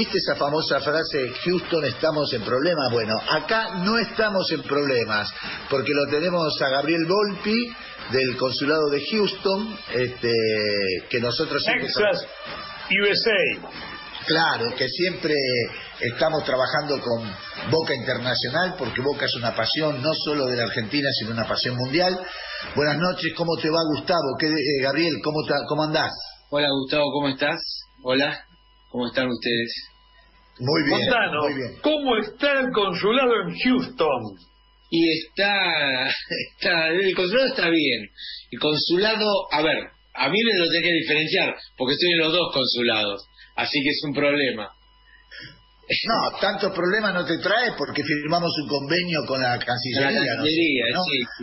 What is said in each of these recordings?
¿Viste esa famosa frase, Houston estamos en problemas? Bueno, acá no estamos en problemas, porque lo tenemos a Gabriel Volpi del consulado de Houston, este, que nosotros... Texas, USA. Claro, que siempre estamos trabajando con Boca Internacional, porque Boca es una pasión no solo de la Argentina, sino una pasión mundial. Buenas noches, ¿cómo te va Gustavo? ¿Qué, eh, Gabriel, ¿cómo, ¿cómo andás? Hola Gustavo, ¿cómo estás? Hola, ¿cómo están ustedes? Muy bien, muy bien. ¿cómo está el consulado en Houston? Y está, está, el consulado está bien. El consulado, a ver, a mí me lo tengo que diferenciar, porque estoy en los dos consulados, así que es un problema. No, tantos problemas no te trae porque firmamos un convenio con la Cancillería. ¿no?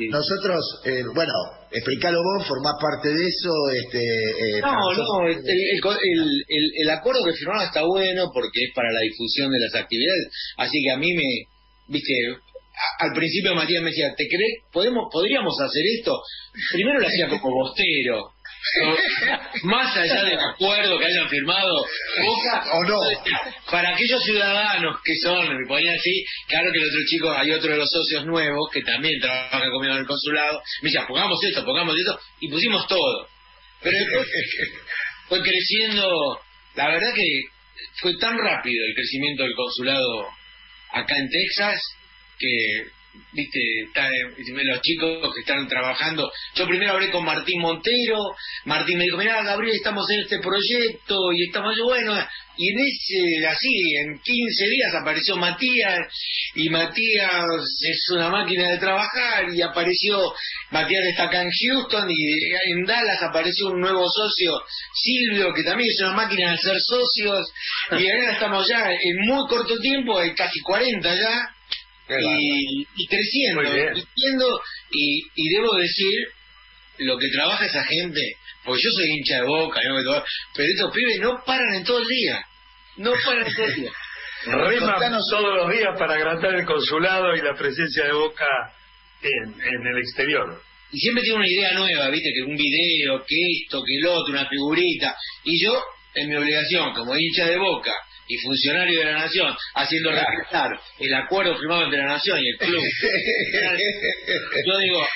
Nosotros, eh, bueno, explícalo vos, formás parte de eso. Este, eh, no, no, el, el, acuerdo que firmamos está bueno porque es para la difusión de las actividades, así que a mí me, viste, al principio Matías me decía, ¿te crees? ¿Podemos, ¿Podríamos hacer esto? Primero lo hacía como bostero, más allá del acuerdo que hayan firmado, o no. Para aquellos ciudadanos que son, me ponía así, claro que el otro chico, hay otro de los socios nuevos que también trabaja conmigo en el consulado, me decía, pongamos esto, pongamos esto, y pusimos todo. Pero después fue creciendo, la verdad que fue tan rápido el crecimiento del consulado acá en Texas que viste, está, los chicos que están trabajando. Yo primero hablé con Martín Montero, Martín me dijo, mira Gabriel, estamos en este proyecto y estamos, bueno, y en ese, así, en 15 días apareció Matías, y Matías es una máquina de trabajar, y apareció, Matías está acá en Houston, y en Dallas apareció un nuevo socio, Silvio, que también es una máquina de ser socios, y ahora estamos ya en muy corto tiempo, hay casi 40 ya, y, creciendo, creciendo y, y, debo decir lo que trabaja esa gente, porque yo soy hincha de boca, pero estos pibes no paran en todo el día, no paran en todo el día. Reman todos los días para agrandar el consulado y la presencia de boca en, en el exterior. Y siempre tiene una idea nueva, viste, que un video, que esto, que el otro, una figurita. Y yo, en mi obligación, como hincha de boca, y funcionario de la nación haciendo respetar el acuerdo firmado entre la nación y el club. Yo digo,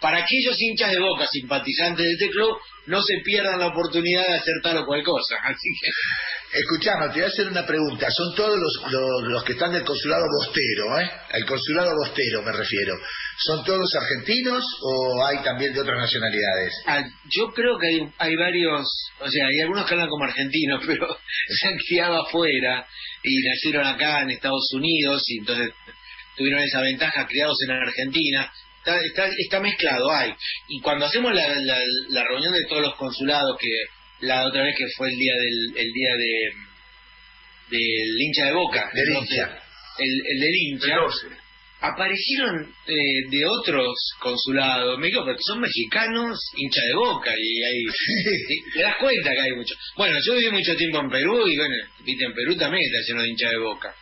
para aquellos hinchas de boca simpatizantes de este club, no se pierdan la oportunidad de hacer tal o cual cosa. Así que Escuchame, te voy a hacer una pregunta. Son todos los, los, que están del consulado bostero, ¿eh? El consulado bostero me refiero. ¿Son todos argentinos o hay también de otras nacionalidades? Ah, yo creo que hay, hay varios, o sea, hay algunos que hablan como argentinos, pero se han criado afuera y nacieron acá en Estados Unidos y entonces tuvieron esa ventaja criados en Argentina. Está, está, está mezclado, hay. Y cuando hacemos la, la, la reunión de todos los consulados que la otra vez que fue el día del el día de del hincha de Boca, del hincha. El, el del hincha. Aparecieron eh, de otros consulados, me digo, porque son mexicanos, hincha de boca, y ahí te das cuenta que hay mucho. Bueno, yo viví mucho tiempo en Perú, y bueno, viste, en Perú también está lleno de hincha de boca.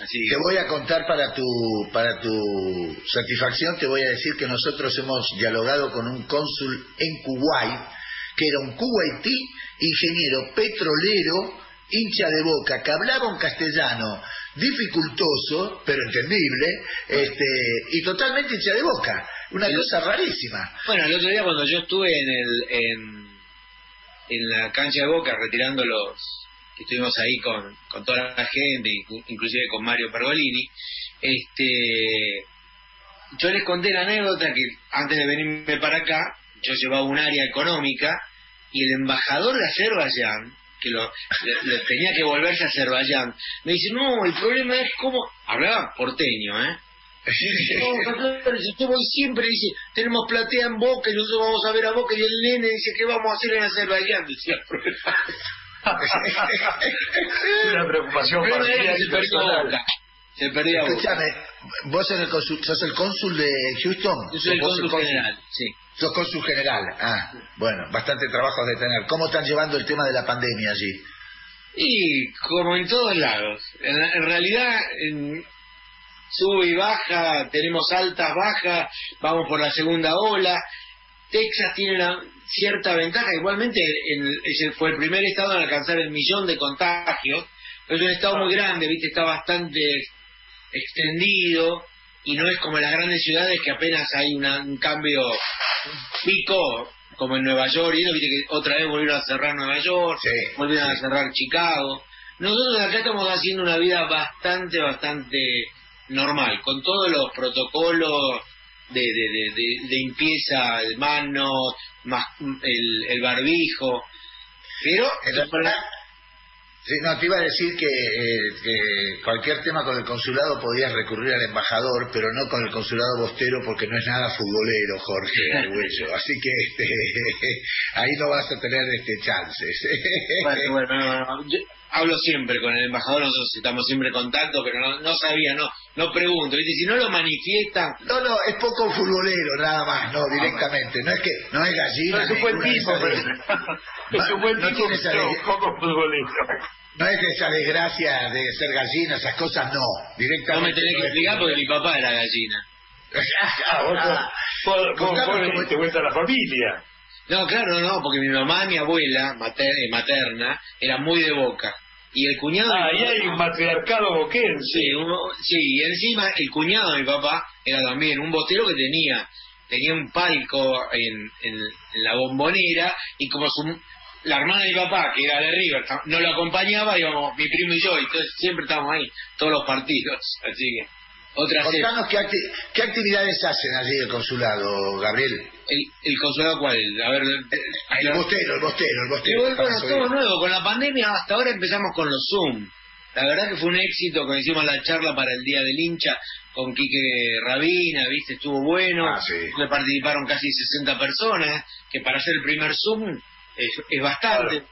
Así te voy a contar para tu para tu satisfacción, te voy a decir que nosotros hemos dialogado con un cónsul en Kuwait que era un cubaití, ingeniero petrolero, hincha de boca, que hablaba un castellano dificultoso, pero entendible, este, y totalmente hincha de boca. Una cosa rarísima. Bueno, el otro día cuando yo estuve en el en, en la cancha de boca retirando los estuvimos ahí con, con toda la gente, inclusive con Mario Pergolini, este yo les conté la anécdota que antes de venirme para acá, yo llevaba un área económica y el embajador de Azerbaiyán, que lo, tenía que volverse a Azerbaiyán, me dice, no, el problema es cómo... Hablaba porteño, ¿eh? yo voy siempre, dice, tenemos platea en Boca y nosotros vamos a ver a Boca y el nene dice, ¿qué vamos a hacer en Azerbaiyán? Decía Una preocupación se perdió Escúchame, vos el sos el cónsul de Houston. Yo soy el cónsul, general, sí. Sos cónsul general. Ah, bueno, bastante trabajo de tener. ¿Cómo están llevando el tema de la pandemia allí? Y como en todos lados. En, realidad, sube y baja, tenemos altas, bajas, vamos por la segunda ola. Texas tiene una cierta ventaja. Igualmente, ese fue el primer estado en alcanzar el millón de contagios. Es un estado muy grande, ¿viste? Está bastante extendido y no es como en las grandes ciudades que apenas hay un cambio, pico, como en Nueva York, y viste que otra vez volvieron a cerrar Nueva York, volvieron a cerrar Chicago. Nosotros acá estamos haciendo una vida bastante, bastante normal, con todos los protocolos de, de, de, limpieza de manos, más el, el barbijo, pero... Sí, no, te iba a decir que, eh, cualquier tema con el consulado podías recurrir al embajador, pero no con el consulado bostero porque no es nada futbolero, Jorge Arguello. Así que este, ahí no vas a tener este chances. Bueno, bueno, hablo siempre con el embajador, nosotros estamos siempre en contacto, pero no, no sabía, no no pregunto. ¿viste? Si no lo manifiestan... No, no, es poco futbolero nada más, no, directamente. No es que no es gallina. es un buen tipo, pero... es un buen tipo, pero poco futbolero. No es esa desgracia de ser gallina, esas cosas no. Directamente. No me tenés que explicar porque mi papá era gallina. ah, ¿Cómo te cuenta la familia? No, claro, no, porque mi mamá, mi abuela eh, materna, era muy de boca. Y el cuñado. Ah, ahí hay un matriarcado boquense. Sí, sí, y encima el cuñado de mi papá era también un botero que tenía tenía un palco en, en, la bombonera y como su, la hermana de mi papá, que era de River, no lo acompañaba, íbamos mi primo y yo, y entonces siempre estábamos ahí, todos los partidos. Así que, otra Contanos qué, qué, actividades hacen allí el consulado, Gabriel. ¿El, el consulado cuál? A ver, el, bostero, el bostero, el bostero. bueno, todo nuevo. Con la pandemia hasta ahora empezamos con los Zoom. La verdad que fue un éxito cuando hicimos la charla para el Día del Hincha con Quique Rabina, ¿viste? Estuvo bueno. Ah, sí. Le participaron casi 60 personas, que para hacer el primer Zoom es, bastante.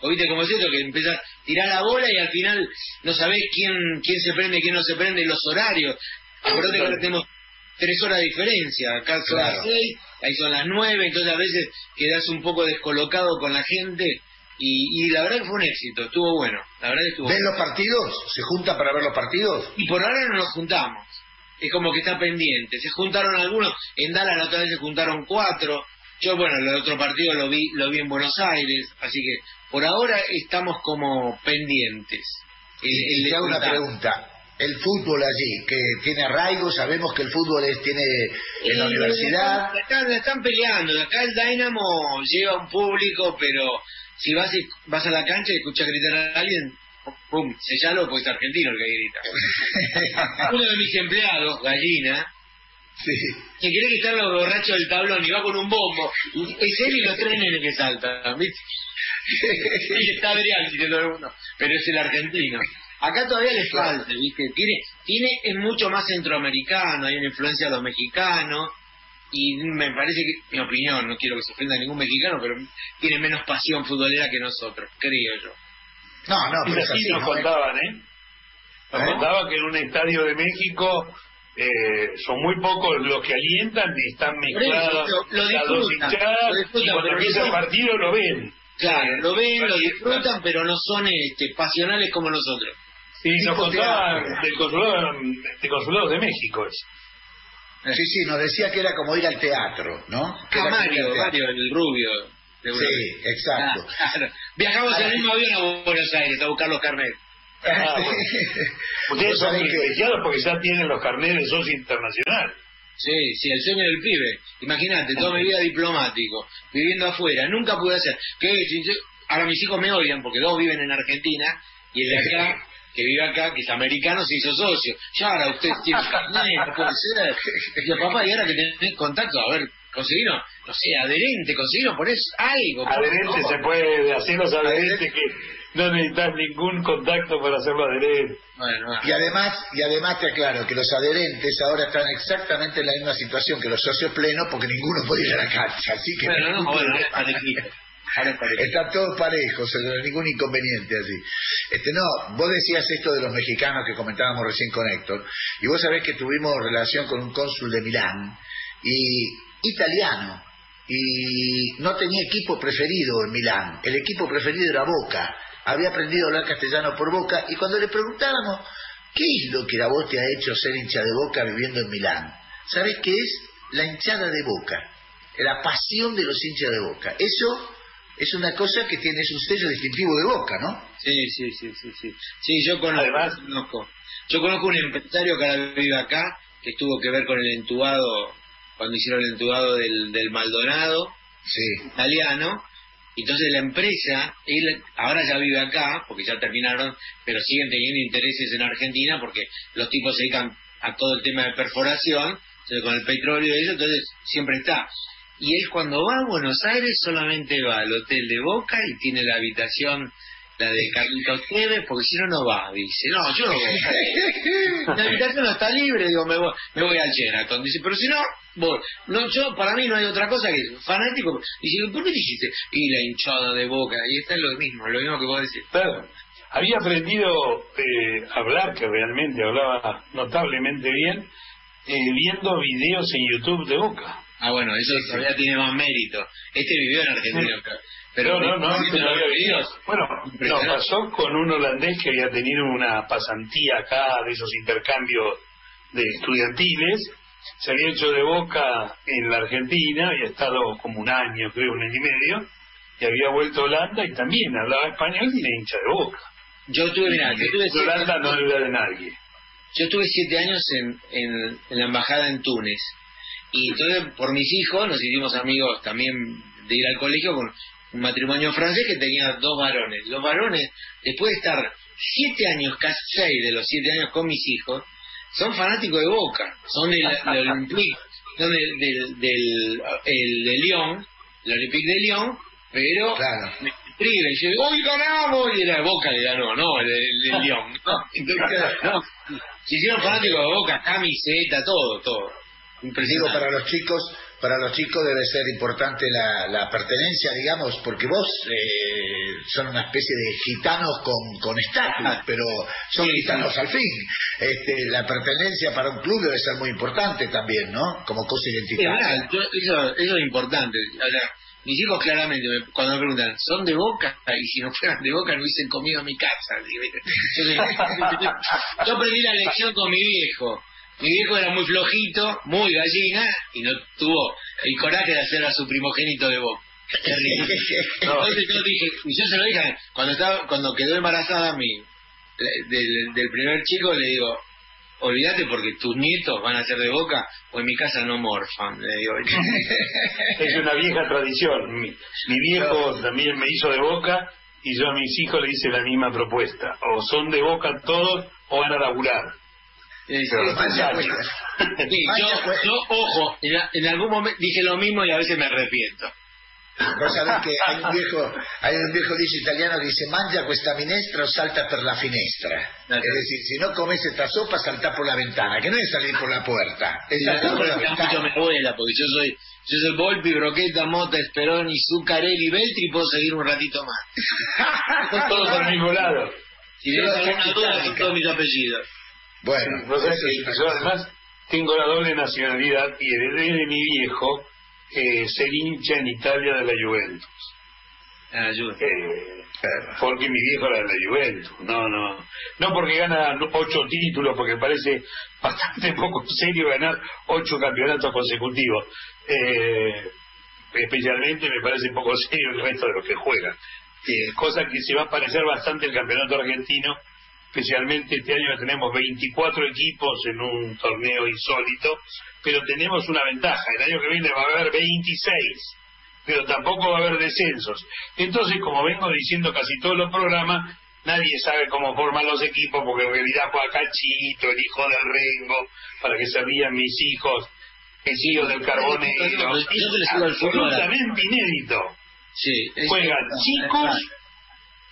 O viste como es esto, que empieza a tirar la bola y al final no sabés quién, quién se prende, quién no se prende, los horarios. Acuérdate que ahora tenemos tres horas de diferencia, acá son las seis, ahí son las nueve, entonces a veces quedas un poco descolocado con la gente y, y, la verdad que fue un éxito, estuvo bueno, la verdad que estuvo ¿Ven los partidos? ¿Se juntan para ver los partidos? Y por ahora no nos juntamos, es como que está pendiente, se juntaron algunos, en Dallas la otra vez se juntaron cuatro, yo, bueno, el otro partido lo vi, lo vi en Buenos Aires, así que por ahora estamos como pendientes. y te hago una pregunta. El fútbol allí, que tiene arraigo, sabemos que el fútbol es, tiene en la universidad. Están, están peleando, acá el Dynamo lleva un público, pero si vas, vas a la cancha y escuchas gritar a alguien, pum, sellalo porque es argentino el que grita. Uno de mis empleados, Gallina, Sí. Que quiere quitar los borrachos del tablón y va con un bombo. Es él y los tres nenes que saltan, ¿viste? y está Adrián diciendo uno, pero es el argentino. Acá todavía le falta, ¿viste? Tiene, tiene, es mucho más centroamericano, hay una influencia de los mexicanos, y me parece que, mi opinión, no quiero que se ofenda a ningún mexicano, pero tiene menos pasión futbolera que nosotros, creo yo. No, no, pero así nos contaban, ¿eh? Nos ¿Eh? contaban que en un estadio de México eh, son muy pocos los que alientan y están mezclados las dos hinchadas y cuando empieza el partido lo ven. Claro, lo ven, lo disfrutan, pero no son este, pasionales como nosotros. Sí, nos contaban del consulado, de consulado de México. Sí, sí, nos decía que era como ir al teatro, ¿no? Que ah, Mario, Mario, el rubio. sí, exacto. Ah, Viajamos en el mismo avión a Buenos Aires a buscar los carnets. Ah, Ustedes son privilegiados porque ya tienen los carnets de socio internacional. Sí, sí, el sueño del pibe. Imagínate, toda mi vida diplomático, viviendo afuera, nunca pude hacer. Que ahora mis hijos me odian porque dos viven en Argentina y el de acá, que vive acá, que es americano, se hizo socio. Ya ahora usted tiene carnet, no puede ser. Y papá, y ahora que tenés contacto, a ver, conseguimos, no sé, adherente, conseguimos por eso algo. Adherente se puede hacer los adherentes que no necesitas ningún contacto para hacerlo adherente. Y además, y además te aclaro que los adherentes ahora están exactamente en la misma situación que los socios plenos porque ninguno puede ir a la cancha, así que bueno, no, bueno, Están todos parejos, no hay ningún inconveniente así. Este, no, vos decías esto de los mexicanos que comentábamos recién con Héctor, y vos sabés que tuvimos relación con un cónsul de Milán, y italiano, y no tenía equipo preferido en Milán, el equipo preferido era Boca, había aprendido a hablar castellano por boca y cuando le preguntábamos, ¿qué es lo que la voz te ha hecho ser hincha de boca viviendo en Milán? ¿Sabes qué es? La hinchada de boca. la pasión de los hinchas de Boca. Eso es una cosa que tiene un sello distintivo de Boca, ¿no? Sí, sí, sí, sí, sí. Sí, yo conozco, yo conozco un empresario que ahora vive acá, que tuvo que ver con el entubado, cuando hicieron el entubado del, del Maldonado, sí. italiano, entonces la empresa, él ahora ya vive acá, porque ya terminaron, pero siguen teniendo intereses en Argentina porque los tipos se dedican a todo el tema de perforación, con el petróleo y eso, entonces siempre está. Y él cuando va a Buenos Aires solamente va al hotel de Boca y tiene la habitación la de Carlitos Tevez, porque si no, no va, dice. No, yo no voy. la habitación no está libre, digo, me voy, me voy al Sheraton. Dice, pero si no, voy. No, yo, para mí no hay otra cosa que fanático. Dice, ¿por qué dijiste? Y la hinchada de boca, y está es lo mismo, lo mismo que vos decís. Claro. Había aprendido eh, a hablar, que realmente hablaba notablemente bien, eh, viendo videos en YouTube de Boca. Ah, bueno, eso todavía tiene más mérito. Este vivió en Argentina. Pero no, no, no, había vivido. Bueno, nos pasó con un holandés que había tenido una pasantía acá de esos intercambios de estudiantiles. Se había hecho de boca en la Argentina, había estado como un año, creo, un año y medio, y había vuelto a Holanda y también hablaba español y era hincha de boca. Yo tuve, mira, yo tuve Holanda no era de nadie. Yo tuve siete años en, en, en la embajada en Túnez. Y entonces, por mis hijos, nos hicimos amigos también de ir al colegio con un matrimonio francés que tenía dos varones. Los varones, después de estar siete años, casi seis de los siete años con mis hijos, son fanáticos de Boca, son del, Olympique, son del, del, el de Lyon, el Olympique de Lyon, pero claro. me escriben, yo digo, ¡Uy, ganamos! Y era Boca le ganó, no, el de Lyon. No, se hicieron fanáticos de Boca, camiseta, todo, todo. Digo, para los chicos, para los chicos debe ser importante la, la pertenencia, digamos, porque vos eh, son una especie de gitanos con, con estatus, pero son gitanos al fin. Este, la pertenencia para un club debe ser muy importante también, ¿no? Como cosa identitaria. eso, eso, es importante. mis hijos claramente, cuando me preguntan, ¿son de Boca? Y si no fueran de Boca no hubiesen comido en mi casa. Yo aprendí la lección con mi viejo mi viejo era muy flojito, muy gallina, y no tuvo el coraje de hacer a su primogénito de voz. Entonces yo dije, y yo se lo dije, cuando estaba, cuando quedó embarazada mi, del, del primer chico, le digo, olvídate porque tus nietos van a ser de boca o en mi casa no morfan. Le digo. es una vieja tradición. Mi, mi, viejo también me hizo de boca y yo a mis hijos le hice la misma propuesta. O son de boca todos o van a laburar. Eh, yo, ojo, en, algún momento dije lo mismo y a veces me arrepiento. Vos sabés que hay un viejo, hay un viejo dicho italiano que dice mangia questa minestra o salta per la finestra. Es decir, si no comes esta sopa, salta por la ventana, que no es salir por la puerta, es saltar por la ventana. Yo me vuela, porque yo soy, yo soy Volpi, Broqueta, Mota, Esperoni, Zuccarelli, Beltri, puedo seguir un ratito más. Todos el mismo lado. Si tienes alguna duda, son todos mis apellidos. Bueno, yo además tengo la doble nacionalidad y heredé de mi viejo eh, ser hincha en Italia de la Juventus. Ah, eh, porque mi viejo era de la Juventus, no, no, no porque gana ocho títulos, porque parece bastante poco serio ganar ocho campeonatos consecutivos. Eh, especialmente me parece poco serio el resto de los que juegan. Cosa que se va a parecer bastante el campeonato argentino especialmente este año tenemos 24 equipos en un torneo insólito, pero tenemos una ventaja, el año que viene va a haber 26, pero tampoco va a haber descensos. Entonces, como vengo diciendo casi todos los programas, nadie sabe cómo forman los equipos, porque en realidad juega Cachito, el hijo del Rengo, para que se rían mis hijos, el hijo del Carbonero, absolutamente inédito. Sí, Juegan chicos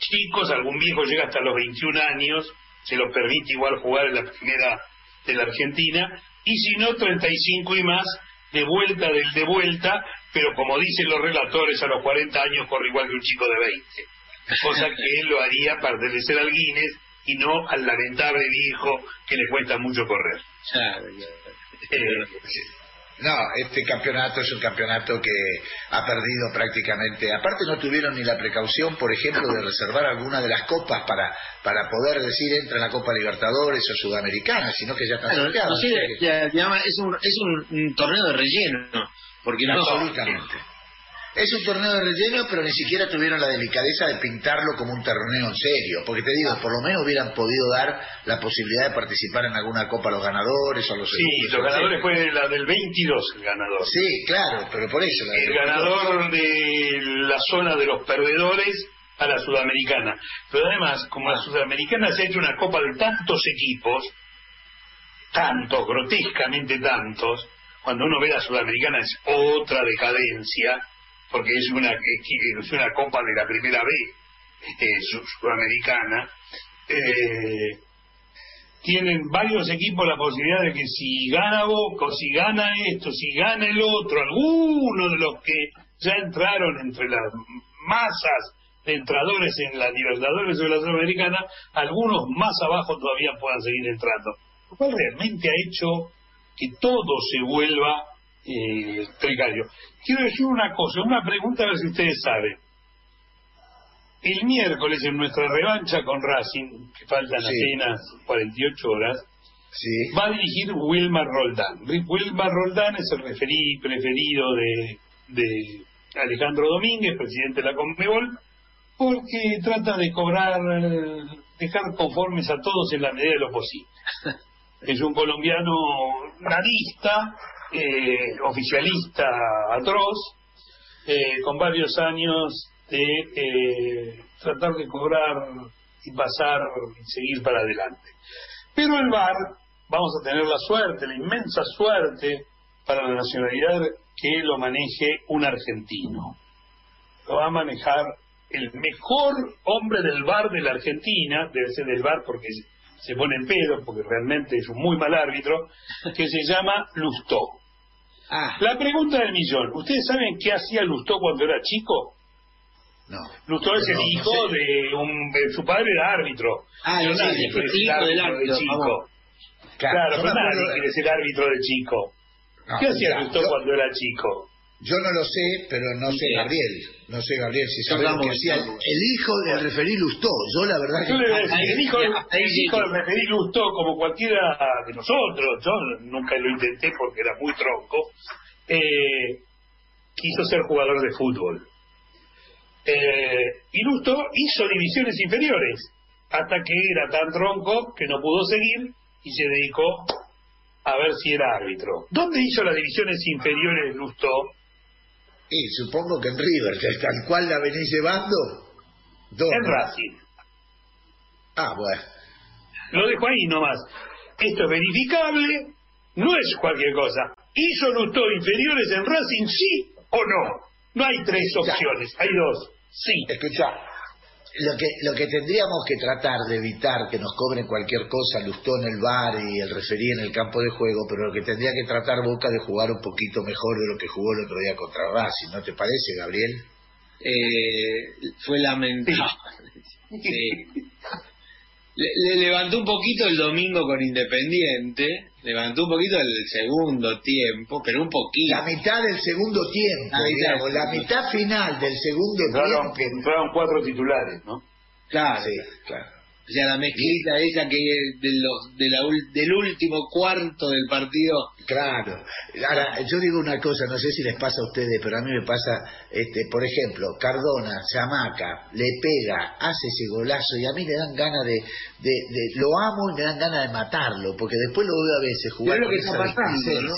chicos, algún viejo llega hasta los 21 años, se lo permite igual jugar en la primera de la Argentina, y si no, 35 y más, de vuelta del de vuelta, pero como dicen los relatores, a los 40 años corre igual que un chico de 20. Cosa que él lo haría pertenecer al Guinness y no al lamentable viejo que le cuesta mucho correr. Eh, no, este campeonato es un campeonato que ha perdido prácticamente. Aparte no tuvieron ni la precaución, por ejemplo, de reservar alguna de las copas para para poder decir entra en la Copa Libertadores o Sudamericana, sino que ya están claro, es un, es un, torneo de relleno. Porque no, absolutamente. Es un torneo de relleno, pero ni siquiera tuvieron la delicadeza de pintarlo como un torneo en serio. Porque te digo, por lo menos hubieran podido dar la posibilidad de participar en alguna copa a los ganadores o a los Sí, los ganadores fue la del 22 el ganador. Sí, claro, pero por eso. el ganador de la zona de los perdedores a la sudamericana. Pero además, como la sudamericana se ha hecho una copa de tantos equipos, tantos, grotescamente tantos, cuando uno ve la sudamericana es otra decadencia porque es una, es una copa de la primera B eh, sudamericana, eh, tienen varios equipos la posibilidad de que si gana Boca, si gana esto, si gana el otro, alguno de los que ya entraron entre las masas de entradores en la Libertadores de la Sudamericana, algunos más abajo todavía puedan seguir entrando. Lo cual realmente ha hecho que todo se vuelva eh, precario. Quiero decir una cosa, una pregunta a ver si ustedes saben. El miércoles en nuestra revancha con Racing, que faltan apenas 48 horas, va a dirigir Wilmar Roldán. Wilmar Roldán es el referí preferido de, de Alejandro Domínguez, presidente de la Conmebol, porque trata de cobrar, dejar conformes a todos en la medida de lo posible. Es un colombiano narista, eh, oficialista atroz, eh, con varios años de eh, tratar de cobrar y pasar y seguir para adelante. Pero el VAR, vamos a tener la suerte, la inmensa suerte para la nacionalidad que lo maneje un argentino. Lo va a manejar el mejor hombre del VAR de la Argentina, debe ser del VAR porque se pone en pedo, porque realmente es un muy mal árbitro, que se llama Lustó. Ah. La pregunta del millón. ¿Ustedes saben qué hacía Lustó cuando era chico? No. Lustó es el hijo de un... su padre era árbitro. Ah, no, sí, el hijo del árbitro. chico. Claro, pero nadie quiere ser árbitro de chico. ¿Qué hacía Lustó cuando era chico? Yo no lo sé, pero no sé Gabriel. No sé Gabriel si sabemos que hacía el, hijo del referí Lustó. Yo la verdad que... el hijo, del referí Lustó, como cualquiera de nosotros, yo nunca lo intenté porque era muy tronco, eh, quiso ser jugador de fútbol. Eh, y Lustó hizo divisiones inferiores, hasta que era tan tronco que no pudo seguir y se dedicó a ver si era árbitro. ¿Dónde hizo las divisiones inferiores Lustó? Y supongo que en River, tal cual la venís llevando. En Racing. Ah, bueno. Lo dejo ahí nomás. Esto es verificable, no es cualquier cosa. ¿Hizo Lustó inferiores en Racing, sí o no? No hay tres opciones, hay dos. Sí. Escucha, lo que, lo que tendríamos que tratar de evitar que nos cobren cualquier cosa, Lustó en el bar y el referí en el campo de juego, pero lo que tendría que tratar Boca de jugar un poquito mejor de lo que jugó el otro día contra Racing, ¿no te parece, Gabriel? Eh, fue lamentable. Le, levantó un poquito el domingo con Independiente, levantó un poquito el segundo tiempo, pero un poquito. La mitad del segundo tiempo, la digamos, la mitad final del segundo tiempo. Fueron cuatro titulares, ¿no? Claro. Sí, claro. O sea, la mezclita esa que de los, de la, del último cuarto del partido. Claro. Ahora, yo digo una cosa, no sé si les pasa a ustedes, pero a mí me pasa, este, por ejemplo, Cardona, Chamaca, le pega, hace ese golazo y a mí me dan ganas de, de, lo amo y me dan ganas de matarlo, porque después lo veo a veces jugar con esa pasando,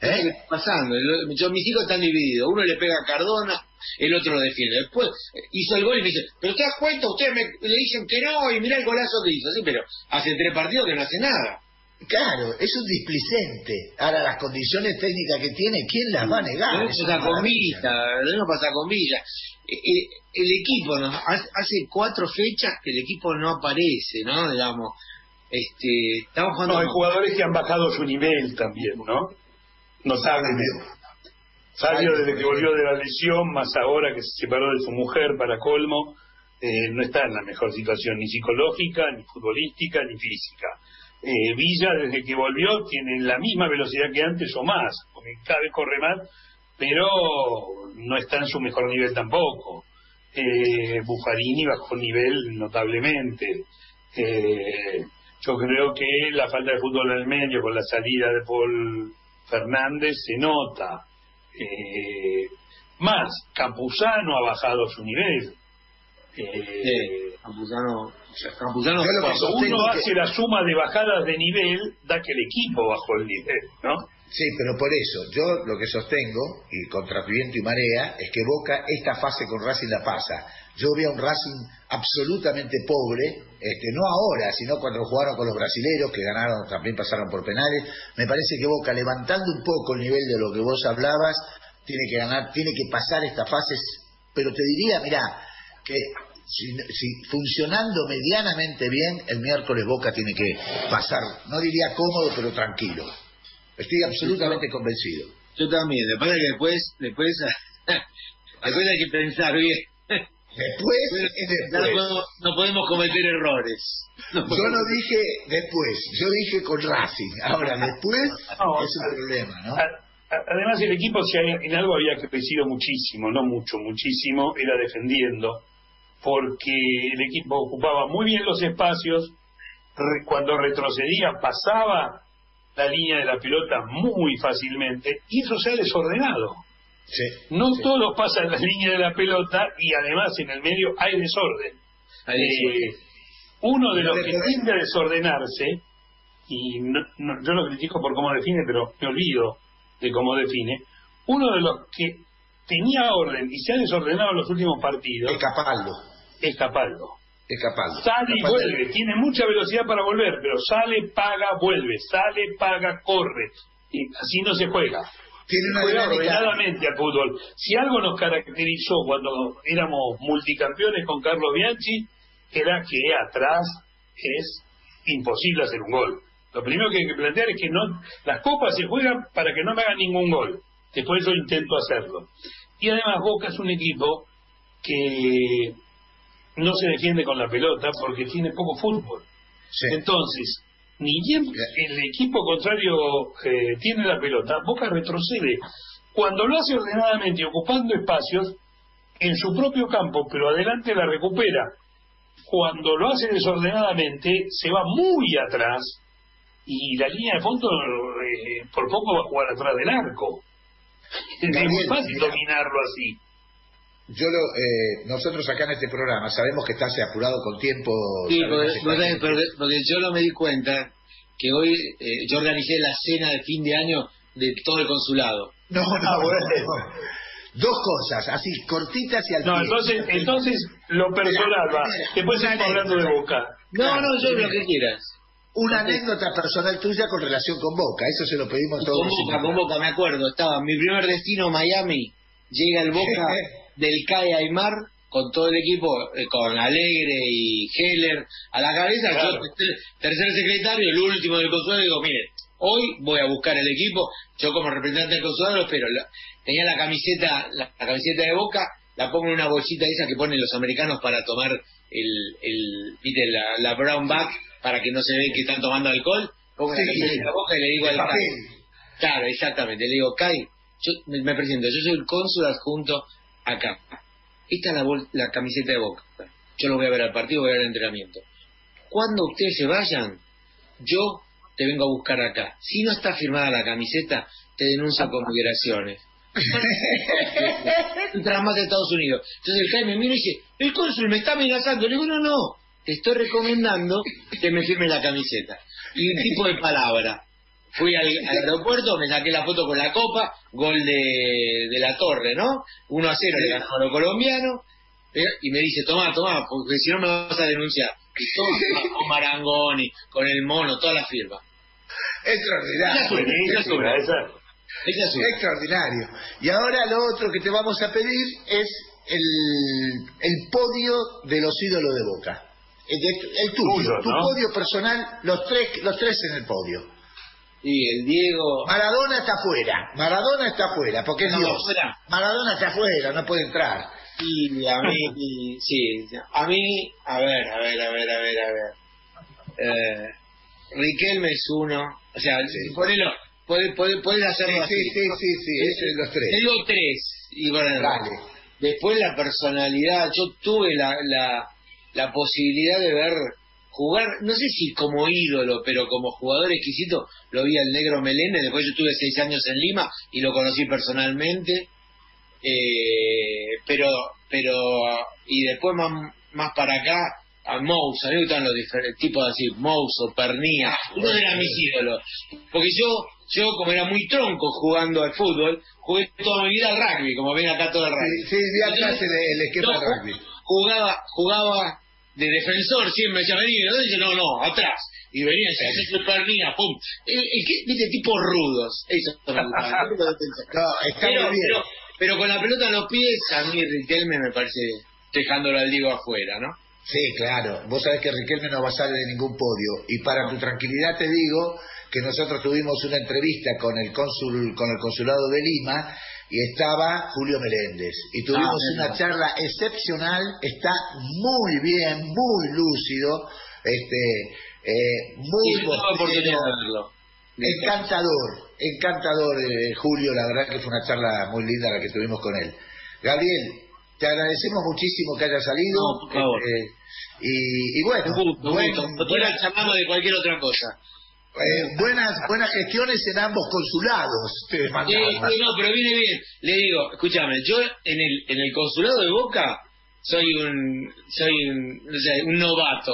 ¿Eh? pasando. Yo, mis hijos están divididos. Uno le pega a Cardona, el otro lo defiende. Después hizo el gol y me dice, pero te das cuenta, ustedes me, le dicen que no y mira el golazo que hizo. Sí, pero hace tres partidos que no hace nada. Claro, es un displicente. Ahora, las condiciones técnicas que tiene, ¿quién las va a negar? Lo pasa con Villa, lo pasa con Villa. El, equipo, hace cuatro fechas que el equipo no aparece, ¿no? Digamos, este, estamos jugando... No, hay jugadores que han bajado su nivel también, ¿no? notablemente. Sabio desde que volvió de la lesión, más ahora que se separó de su mujer para colmo, eh, no está en la mejor situación ni psicológica, ni futbolística, ni física. Eh, Villa desde que volvió tiene la misma velocidad que antes o más, porque cada vez corre más, pero no está en su mejor nivel tampoco. Eh, Buffarini bajó nivel notablemente. Eh, yo creo que la falta de fútbol en el medio con la salida de Paul Fernández se nota. Eh, más, Campuzano ha bajado su nivel. Eh, Campuzano, Campuzano cuando uno hace la suma de bajadas de nivel, da que el equipo bajó el nivel, ¿no? Sí, pero por eso, yo lo que sostengo, y contra viento y marea, es que Boca esta fase con Racing la pasa. Yo vi a un Racing absolutamente pobre, este, no ahora, sino cuando jugaron con los brasileros, que ganaron, también pasaron por penales. Me parece que Boca, levantando un poco el nivel de lo que vos hablabas, tiene que ganar, tiene que pasar estas fases, pero te diría, mira, que si, funcionando medianamente bien, el miércoles Boca tiene que pasar, no diría cómodo, pero tranquilo. Estoy absolutamente convencido. Yo también, después que después, después, después hay que pensar bien. Después, después. No, podemos, cometer errores. yo no dije después, yo dije con Racing. Ahora, después es un problema, ¿no? Además, el equipo, si en algo había crecido muchísimo, no mucho, muchísimo, era defendiendo, porque el equipo ocupaba muy bien los espacios, cuando retrocedía pasaba la línea de la pelota muy fácilmente, y eso se ha desordenado. no todos pasan la línea de la pelota y además en el medio hay desorden. Eh, uno de los que tiende a desordenarse, y yo lo critico por cómo define, pero me olvido de cómo define, uno de los que tenía orden y se ha desordenado en los últimos partidos. Es Capaldo. Es Capaldo. Es Capaldo. Sale y vuelve, tiene mucha velocidad para volver, pero sale, paga, vuelve, sale, paga, corre. Y así no se juega. Tiene una juega ordenadamente al fútbol. Si algo nos caracterizó cuando éramos multicampeones con Carlos Bianchi, era que atrás es imposible hacer un gol. Lo primero que hay que plantear es que no las copas se juegan para que no me hagan ningún gol. Después yo intento hacerlo. Y además Boca es un equipo que no se defiende con la pelota porque tiene poco fútbol. Entonces, ni bien el equipo contrario eh, tiene la pelota, Boca retrocede. Cuando lo hace ordenadamente, ocupando espacios en su propio campo, pero adelante la recupera. Cuando lo hace desordenadamente, se va muy atrás y la línea de fondo eh, por poco va a jugar atrás del arco. Es muy fácil dominarlo así. Yo lo, eh, nosotros acá en este programa sabemos que estás apurado con tiempo. Sí, porque, yo no me di cuenta que hoy eh, yo organicé la cena de fin de año de todo el consulado. No, no, bueno. Dos cosas, así cortitas y al No, entonces, entonces lo personal va. Después seguimos hablando de Boca. No, no, yo lo que quieras una anécdota personal tuya con relación con Boca, eso se lo pedimos todos. Con Boca, con Boca, me acuerdo, estaba mi primer destino Miami, llega el Boca del CAE Aymar con todo el equipo, eh, con Alegre y Heller a la cabeza, yo tercer, secretario, el último del consulado, digo, mire, hoy voy a buscar el equipo, yo como representante del consulado, pero tenía la camiseta, la, camiseta de Boca, la pongo en una bolsita esa que ponen los americanos para tomar el, el la, la brown bag para que no se ve que están tomando alcohol, pongo la boca y le digo al. Claro, exactamente, le digo, Kai, yo me, presento, yo soy el cónsul adjunto acá. Esta es la, la camiseta de boca. Yo lo voy a ver al partido, voy a ver el entrenamiento. Cuando ustedes se vayan, yo te vengo a buscar acá. Si no está firmada la camiseta, te denuncio con migraciones. Tras más de Estados Unidos. Entonces el Kai me mira y dice, el cónsul me está amenazando. Le digo, no, no, te estoy recomendando que me firme la camiseta. Y un tipo de palabra. Fui al, aeropuerto, me saqué la foto con la copa, gol de, de la torre, ¿no? 1 a 0 le ganó a los colombianos, eh, y me dice, toma, toma, porque si no me vas a denunciar. Y toma, con Marangoni, con el mono, toda la firma. Extraordinario. Extraordinario. Y ahora lo otro que te vamos a pedir es el, el podio de los ídolos de Boca. El, tuyo, tu podio personal, los tres, los tres en el podio. Y el Diego. Maradona está afuera. Maradona está afuera, porque es Dios. Maradona está afuera, no puede entrar. Y a mí, sí, a mí, a ver, a ver, a ver, a ver, a ver. Eh, Riquelme es uno, o sea, sí. ponelo, puedes, puede, hacerlo sí, Sí, sí, sí, es los tres. Te digo tres, y bueno, Después la personalidad, yo tuve la, la la posibilidad de ver jugar, no sé si como ídolo, pero como jugador exquisito, lo vi al negro Melene, después yo tuve seis años en Lima y lo conocí personalmente, eh, pero, pero, y después más, más para acá, a Mouse, a mí me gustan los diferentes tipos así, Mouse o Pernía, uno eran mis ídolos, porque yo, yo como era muy tronco jugando al fútbol, jugué toda mi vida al rugby, como ven acá todo el rugby. Sí, sí, acá el, esquema rugby. Jugaba, jugaba de defensor siempre decía venía y yo no no atrás y venía y decía su pernía pum. El, el que viste tipo rudos. Eso no, está pero, bien. Pero, pero, con la pelota en los pies a mí Riquelme me parece dejándolo al Diego afuera no sí claro. Vos sabés que Riquelme no va a salir de ningún podio. Y para tu tranquilidad te digo que nosotros tuvimos una entrevista con el cónsul con el consulado de Lima y estaba Julio Meléndez. Y tuvimos ah, una charla excepcional, está muy bien, muy lúcido, este, eh, muy encantador, encantador eh, Julio, la verdad que fue una charla muy linda la que tuvimos con él. Gabriel, te agradecemos muchísimo que haya salido. Este, y, y, bueno, bueno, bueno, de cualquier otra cosa. Eh, buenas buenas gestiones en ambos consulados. No, pero viene bien. Le digo, escúchame, yo en el en el consulado de Boca soy un soy un, no sé, un novato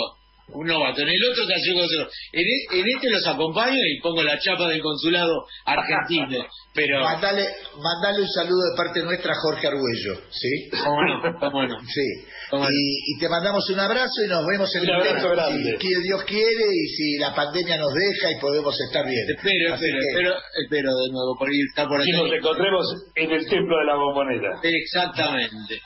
un novato. En el otro taller consulado. En, e, en, este los acompaño y pongo la chapa del consulado argentino. Pero... Mandale, mandale un saludo de parte nuestra a Jorge Arguello, ¿sí? Cómo no, Sí. Y, y, te mandamos un abrazo y nos vemos en un el abrazo grande. Si, Dios quiere y si la pandemia nos deja y podemos estar bien. Espero, espero, espero, espero de nuevo por ir, estar por aquí. Y nos encontremos en el templo de la bombonera. Exactamente.